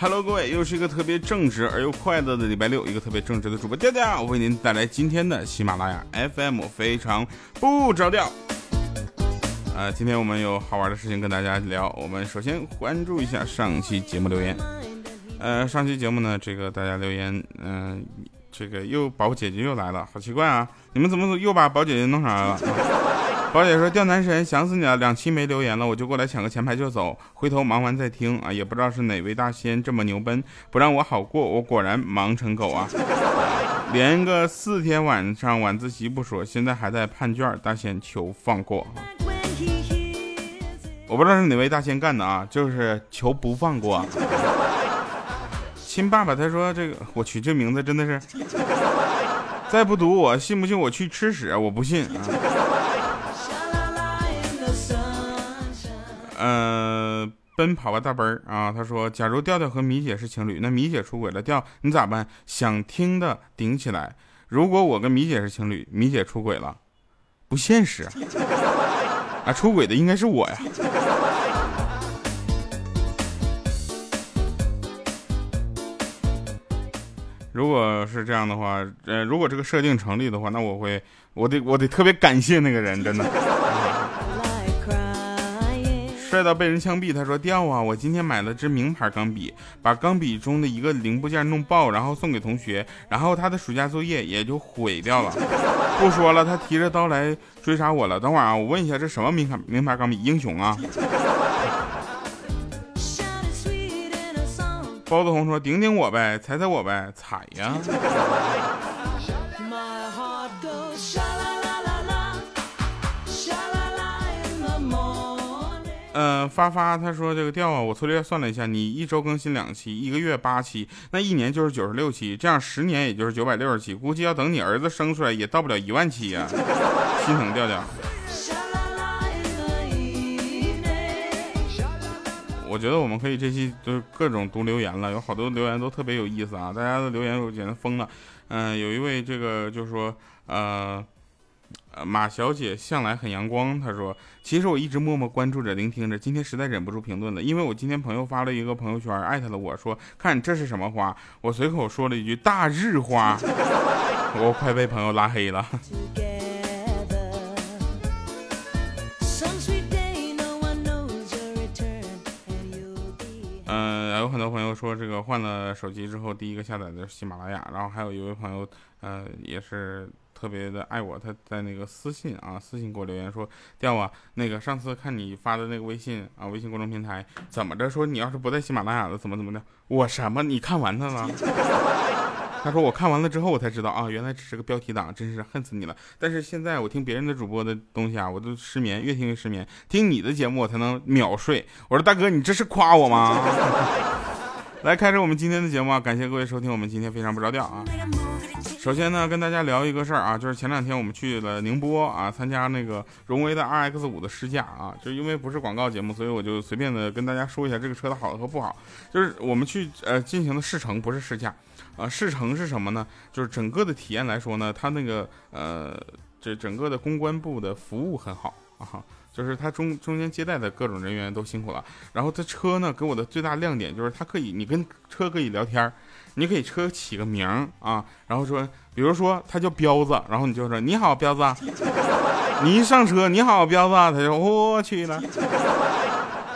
Hello，各位，又是一个特别正直而又快乐的礼拜六，一个特别正直的主播调调，我为您带来今天的喜马拉雅 FM 非常不着调。呃，今天我们有好玩的事情跟大家聊。我们首先关注一下上期节目留言。呃，上期节目呢，这个大家留言，嗯，这个又宝姐姐又来了，好奇怪啊！你们怎么又把宝姐姐弄上来了？宝姐说：“钓男神想死你了，两期没留言了，我就过来抢个前排就走，回头忙完再听啊。也不知道是哪位大仙这么牛奔，不让我好过，我果然忙成狗啊！连个四天晚上晚自习不说，现在还在判卷，大仙求放过。我不知道是哪位大仙干的啊，就是求不放过。亲爸爸，他说这个，我去，这名字真的是，再不读我信不信我去吃屎？我不信啊。”奔跑吧大奔儿啊！他说，假如调调和米姐是情侣，那米姐出轨了，调你咋办？想听的顶起来。如果我跟米姐是情侣，米姐出轨了，不现实啊！出轨的应该是我呀。如果是这样的话，呃，如果这个设定成立的话，那我会，我得，我得特别感谢那个人，真的。帅到被人枪毙，他说掉啊！我今天买了支名牌钢笔，把钢笔中的一个零部件弄爆，然后送给同学，然后他的暑假作业也就毁掉了。不说了，他提着刀来追杀我了。等会儿啊，我问一下，这什么名牌名牌钢笔？英雄啊！包子红说顶顶我呗，踩踩我呗，踩呀！呃，发发他说这个调啊，我粗略算了一下，你一周更新两期，一个月八期，那一年就是九十六期，这样十年也就是九百六十期，估计要等你儿子生出来也到不了一万期呀，心疼调调。我觉得我们可以这期就是各种读留言了，有好多留言都特别有意思啊，大家的留言我简直疯了。嗯，有一位这个就是说呃。马小姐向来很阳光，她说：“其实我一直默默关注着、聆听着，今天实在忍不住评论了，因为我今天朋友发了一个朋友圈，艾特了我说，看这是什么花，我随口说了一句大日花，我快被朋友拉黑了。”嗯，有很多朋友说这个换了手机之后，第一个下载的是喜马拉雅，然后还有一位朋友，呃，也是。特别的爱我，他在那个私信啊，私信给我留言说，调啊，那个上次看你发的那个微信啊，微信公众平台怎么着说你要是不在喜马拉雅的怎么怎么的，我什么你看完他了？他说我看完了之后我才知道啊，原来只是个标题党，真是恨死你了。但是现在我听别人的主播的东西啊，我都失眠，越听越失眠。听你的节目我才能秒睡。我说大哥，你这是夸我吗？来开始我们今天的节目啊，感谢各位收听我们今天非常不着调啊。首先呢，跟大家聊一个事儿啊，就是前两天我们去了宁波啊，参加那个荣威的 RX 五的试驾啊，就因为不是广告节目，所以我就随便的跟大家说一下这个车的好和不好。就是我们去呃进行的试乘，不是试驾啊。试乘是什么呢？就是整个的体验来说呢，它那个呃这整个的公关部的服务很好啊。就是他中中间接待的各种人员都辛苦了，然后这车呢给我的最大亮点就是它可以，你跟车可以聊天儿你可以车起个名啊，然后说，比如说他叫彪子，然后你就说你好彪子，你一上车你好彪子，他就我去了。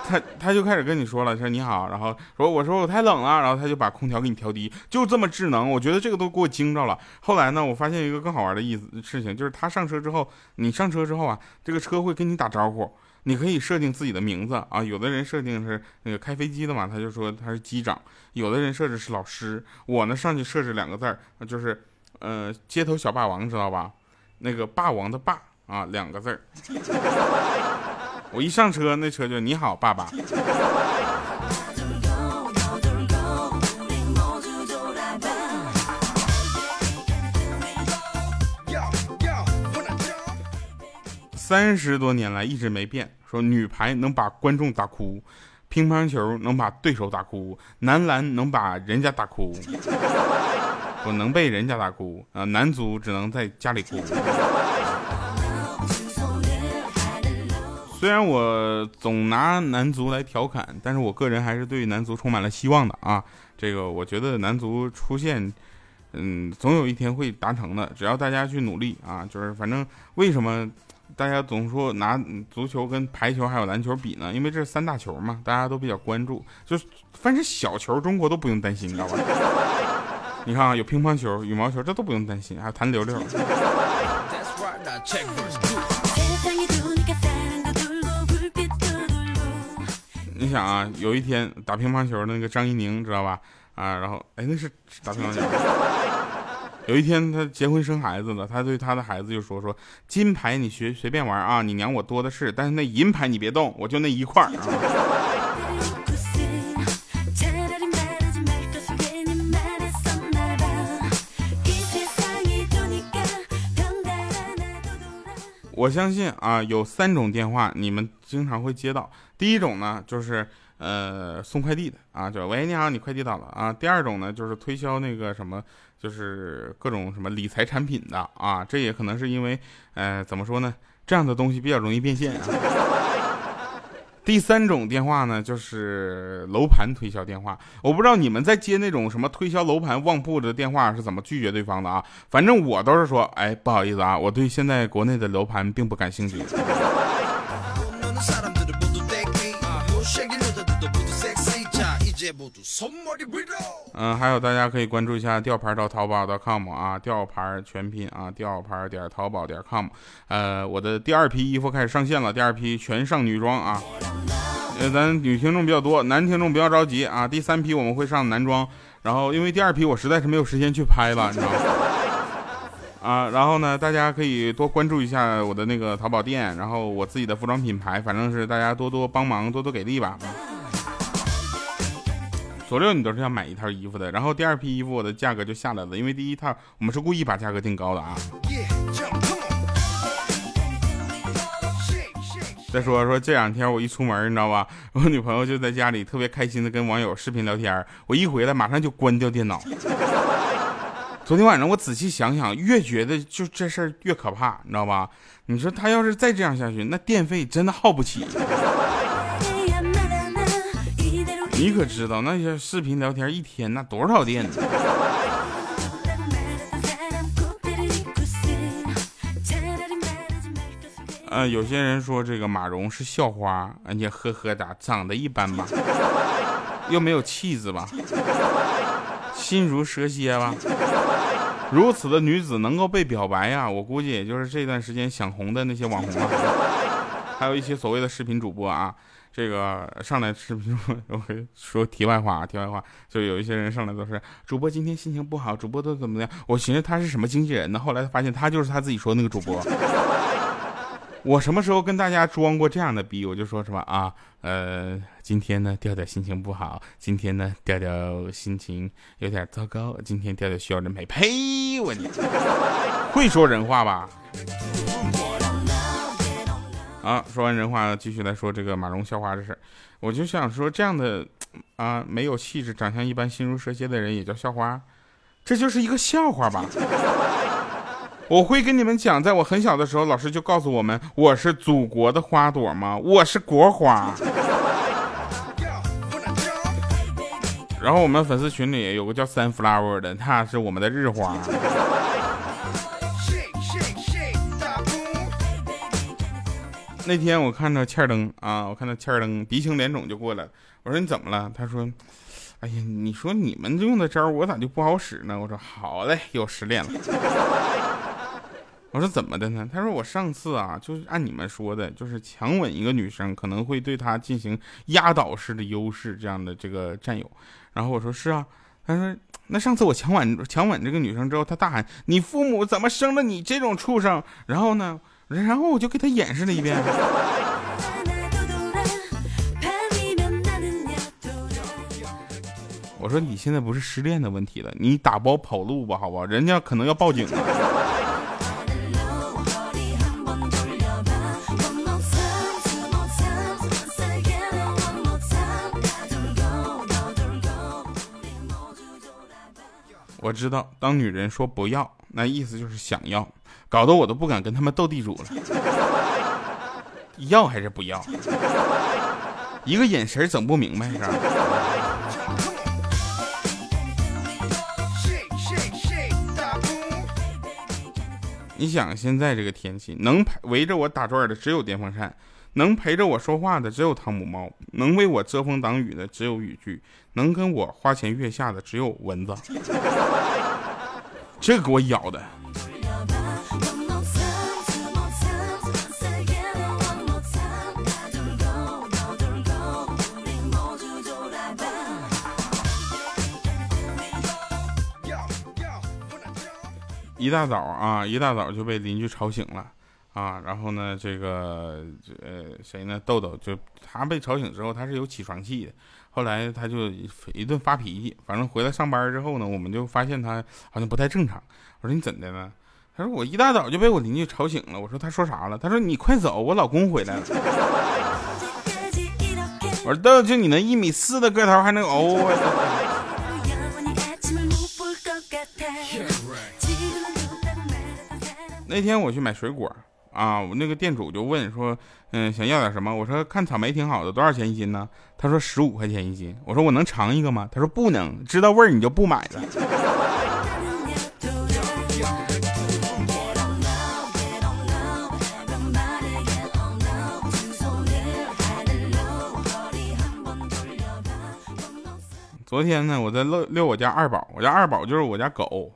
他他就开始跟你说了，说你好，然后说我说我太冷了，然后他就把空调给你调低，就这么智能，我觉得这个都给我惊着了。后来呢，我发现一个更好玩的意思事情，就是他上车之后，你上车之后啊，这个车会跟你打招呼，你可以设定自己的名字啊，有的人设定是那个开飞机的嘛，他就说他是机长，有的人设置是老师，我呢上去设置两个字儿，就是呃街头小霸王，知道吧？那个霸王的霸啊，两个字儿。我一上车，那车就你好，爸爸。三十多年来一直没变，说女排能把观众打哭，乒乓球能把对手打哭，男篮能把人家打哭，不能被人家打哭啊，男足只能在家里哭。虽然我总拿男足来调侃，但是我个人还是对男足充满了希望的啊。这个我觉得男足出现，嗯，总有一天会达成的，只要大家去努力啊。就是反正为什么大家总说拿足球跟排球还有篮球比呢？因为这是三大球嘛，大家都比较关注。就凡是小球，中国都不用担心，你知道吧？你看啊，有乒乓球、羽毛球，这都不用担心，还有弹溜溜。你想啊，有一天打乒乓球那个张怡宁，知道吧？啊，然后哎，那是打乒乓球。有一天他结婚生孩子了，他对他的孩子就说：“说金牌你学随便玩啊，你娘我多的是，但是那银牌你别动，我就那一块儿啊。”我相信啊，有三种电话你们经常会接到。第一种呢，就是呃送快递的啊，就喂你好，你快递到了啊。第二种呢，就是推销那个什么，就是各种什么理财产品的啊。这也可能是因为呃怎么说呢，这样的东西比较容易变现啊。第三种电话呢，就是楼盘推销电话。我不知道你们在接那种什么推销楼盘旺铺的电话是怎么拒绝对方的啊？反正我都是说，哎，不好意思啊，我对现在国内的楼盘并不感兴趣。嗯，还有大家可以关注一下吊牌到淘宝 .com 啊，吊牌全拼啊，吊牌点淘宝点 com。呃，我的第二批衣服开始上线了，第二批全上女装啊。呃，咱女听众比较多，男听众不要着急啊。第三批我们会上男装，然后因为第二批我实在是没有时间去拍了，你知道吗？啊，然后呢，大家可以多关注一下我的那个淘宝店，然后我自己的服装品牌，反正是大家多多帮忙，多多给力吧。所有你都是要买一套衣服的，然后第二批衣服我的价格就下来了，因为第一套我们是故意把价格定高的啊。再说说这两天我一出门，你知道吧？我女朋友就在家里特别开心的跟网友视频聊天，我一回来马上就关掉电脑。昨天晚上我仔细想想，越觉得就这事儿越可怕，你知道吧？你说他要是再这样下去，那电费真的耗不起。你可知道那些视频聊天一天那多少电呢？呃，有些人说这个马蓉是校花，人家呵呵哒，长得一般吧，又没有气质吧，心如蛇蝎吧。如此的女子能够被表白呀，我估计也就是这段时间想红的那些网红了，还有一些所谓的视频主播啊。这个上来视频 我会说题外话，题外话，就有一些人上来都是主播今天心情不好，主播都怎么样？我寻思他是什么经纪人呢？后来发现他就是他自己说那个主播。我什么时候跟大家装过这样的逼？我就说什么啊，呃，今天呢调调心情不好，今天呢调调心情有点糟糕，今天调调需要人陪。呸！我你 会说人话吧？啊，说完人话，继续来说这个马蓉校花的事我就想说，这样的啊，没有气质、长相一般、心如蛇蝎的人也叫校花，这就是一个笑话吧？我会跟你们讲，在我很小的时候，老师就告诉我们，我是祖国的花朵吗？我是国花。然后我们粉丝群里有个叫三 flower 的，他是我们的日花。那天我看到欠儿登啊，我看到欠儿登鼻青脸肿就过来了。我说你怎么了？他说：“哎呀，你说你们用的招我咋就不好使呢？”我说：“好嘞，又失恋了。”我说：“怎么的呢？”他说：“我上次啊，就是按你们说的，就是强吻一个女生，可能会对她进行压倒式的优势这样的这个占有。”然后我说：“是啊。”他说：“那上次我强吻强吻这个女生之后，她大喊：‘你父母怎么生了你这种畜生？’然后呢？”然后我就给他演示了一遍。我说你现在不是失恋的问题了，你打包跑路吧，好不好？人家可能要报警了。我知道，当女人说不要，那意思就是想要。搞得我都不敢跟他们斗地主了，要还是不要？一个眼神整不明白是吧？你想现在这个天气，能陪围着我打转的只有电风扇，能陪着我说话的只有汤姆猫，能为我遮风挡雨的只有雨具，能跟我花前月下的只有蚊子。这给我咬的。一大早啊，一大早就被邻居吵醒了啊。然后呢，这个呃谁呢？豆豆就他被吵醒之后，他是有起床气的。后来他就一顿发脾气。反正回来上班之后呢，我们就发现他好像不太正常。我说你怎的了？他说我一大早就被我邻居吵醒了。我说他说啥了？他说你快走，我老公回来了。我说豆豆，就你那一米四的个头还能哦？那天我去买水果啊，我那个店主就问说，嗯，想要点什么？我说看草莓挺好的，多少钱一斤呢？他说十五块钱一斤。我说我能尝一个吗？他说不能，知道味儿你就不买了。昨天呢，我在遛遛我家二宝，我家二宝就是我家狗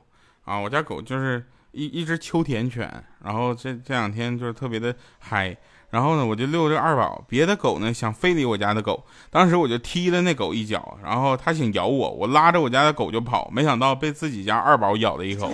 啊，我家狗就是。一一只秋田犬，然后这这两天就是特别的嗨，然后呢，我就遛这二宝，别的狗呢想非礼我家的狗，当时我就踢了那狗一脚，然后它想咬我，我拉着我家的狗就跑，没想到被自己家二宝咬了一口。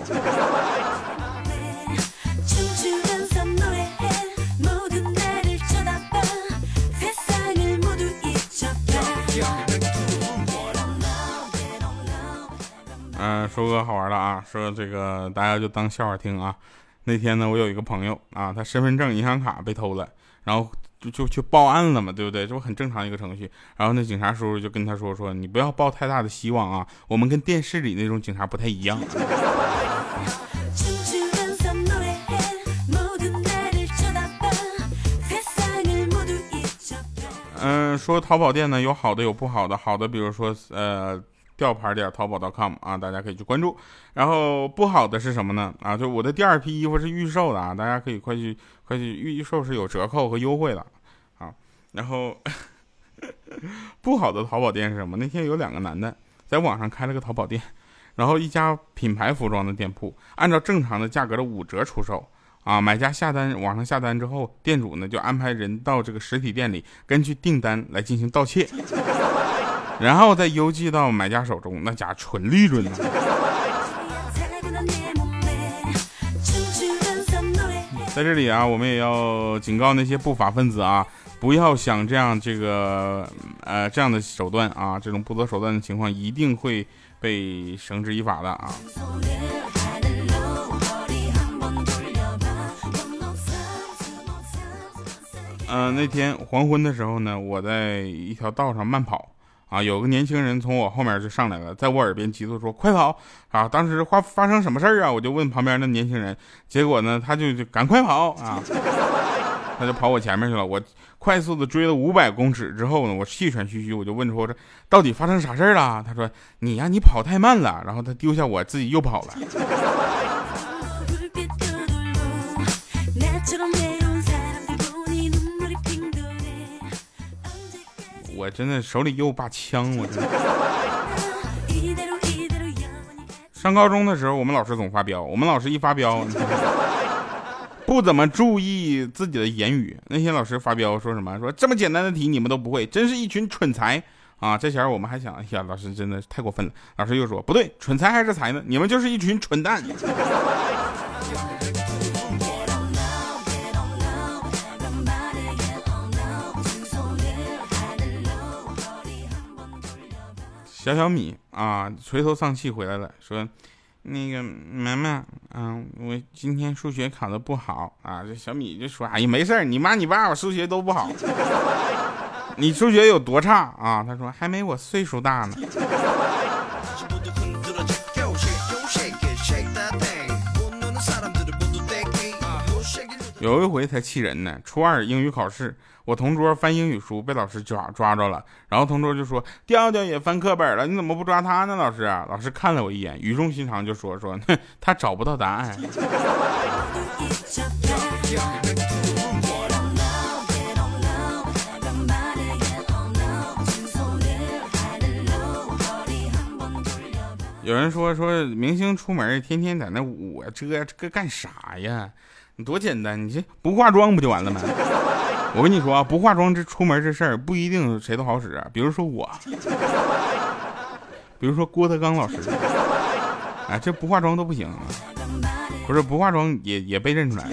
说个好玩的啊，说这个大家就当笑话听啊。那天呢，我有一个朋友啊，他身份证、银行卡被偷了，然后就就去报案了嘛，对不对？这不很正常一个程序。然后那警察叔叔就跟他说说，你不要抱太大的希望啊，我们跟电视里那种警察不太一样。嗯，说淘宝店呢有好的有不好的，好的比如说呃。吊牌点淘宝 .com 啊，大家可以去关注。然后不好的是什么呢？啊，就我的第二批衣服是预售的啊，大家可以快去快去预售是有折扣和优惠的啊。然后 不好的淘宝店是什么？那天有两个男的在网上开了个淘宝店，然后一家品牌服装的店铺，按照正常的价格的五折出售啊。买家下单网上下单之后，店主呢就安排人到这个实体店里，根据订单来进行盗窃。然后再邮寄到买家手中，那家纯利润呢。在这里啊，我们也要警告那些不法分子啊，不要想这样这个呃这样的手段啊，这种不择手段的情况一定会被绳之以法的啊。嗯，那天黄昏的时候呢，我在一条道上慢跑。啊，有个年轻人从我后面就上来了，在我耳边急促说：“快跑！”啊，当时发发生什么事儿啊？我就问旁边的年轻人，结果呢，他就就赶快跑啊，他就跑我前面去了。我快速的追了五百公尺之后呢，我气喘吁吁，我就问说：“这到底发生啥事儿了？”他说：“你呀，你跑太慢了。”然后他丢下我自己又跑了。我真的手里又把枪，我真的。上高中的时候，我们老师总发飙。我们老师一发飙，不怎么注意自己的言语。那些老师发飙说什么？说这么简单的题你们都不会，真是一群蠢材啊！这前我们还想，哎呀，老师真的太过分了。老师又说，不对，蠢材还是才呢？你们就是一群蠢蛋。小小米啊，垂头丧气回来了，说：“那个妈妈，嗯，我今天数学考的不好啊。”这小米就说：“哎呀，没事你妈你爸我数学都不好，你数学有多差啊？”他说：“还没我岁数大呢。”有一回才气人呢，初二英语考试，我同桌翻英语书被老师抓抓着了，然后同桌就说调调也翻课本了，你怎么不抓他呢？老师，老师看了我一眼，语重心长就说说 他找不到答案。有人说说明星出门天天在那捂遮这干啥呀？你多简单，你这不化妆不就完了吗？我跟你说啊，不化妆这出门这事儿不一定谁都好使。比如说我，比如说郭德纲老师，哎，这不化妆都不行。不是不化妆也也被认出来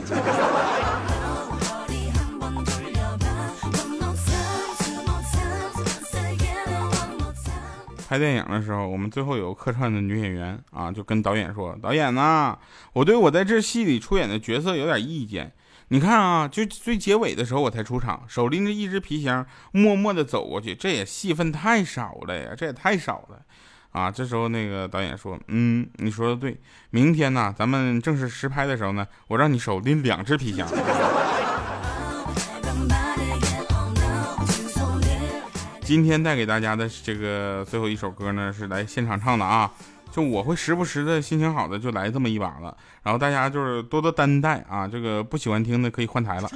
拍电影的时候，我们最后有个客串的女演员啊，就跟导演说：“导演呐，我对我在这戏里出演的角色有点意见。你看啊，就最结尾的时候我才出场，手拎着一只皮箱，默默的走过去，这也戏份太少了呀，这也太少了啊。”这时候那个导演说：“嗯，你说的对，明天呢，咱们正式实拍的时候呢，我让你手拎两只皮箱。”今天带给大家的这个最后一首歌呢，是来现场唱的啊！就我会时不时的心情好的就来这么一把了，然后大家就是多多担待啊！这个不喜欢听的可以换台了。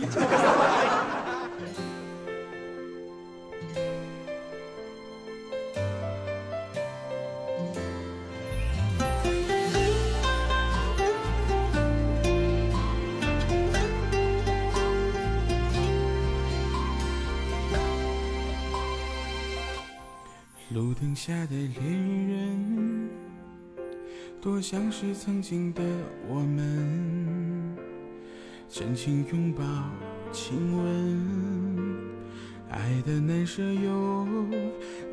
是曾经的我们，深情拥抱、亲吻，爱的难舍又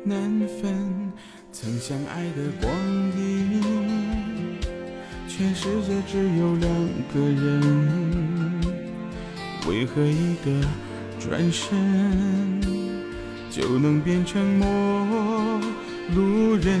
难分，曾相爱的光阴，全世界只有两个人，为何一个转身就能变成陌？路人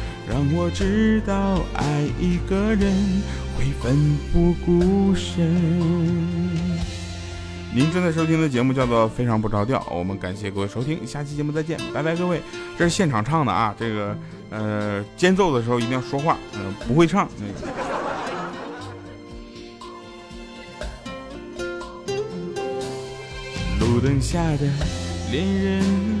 让我知道爱一个人会奋不顾身。您正在收听的节目叫做《非常不着调》，我们感谢各位收听，下期节目再见，拜拜各位。这是现场唱的啊，这个呃间奏的时候一定要说话，嗯，不会唱那个。路灯下的恋人。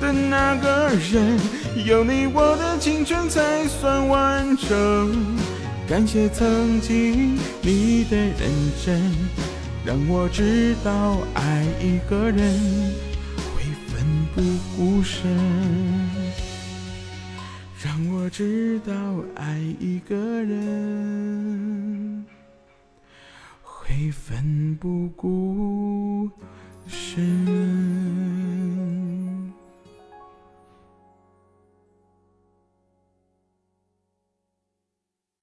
的那个人，有你我的青春才算完整。感谢曾经你的认真，让我知道爱一个人会奋不顾身。让我知道爱一个人会奋不顾身。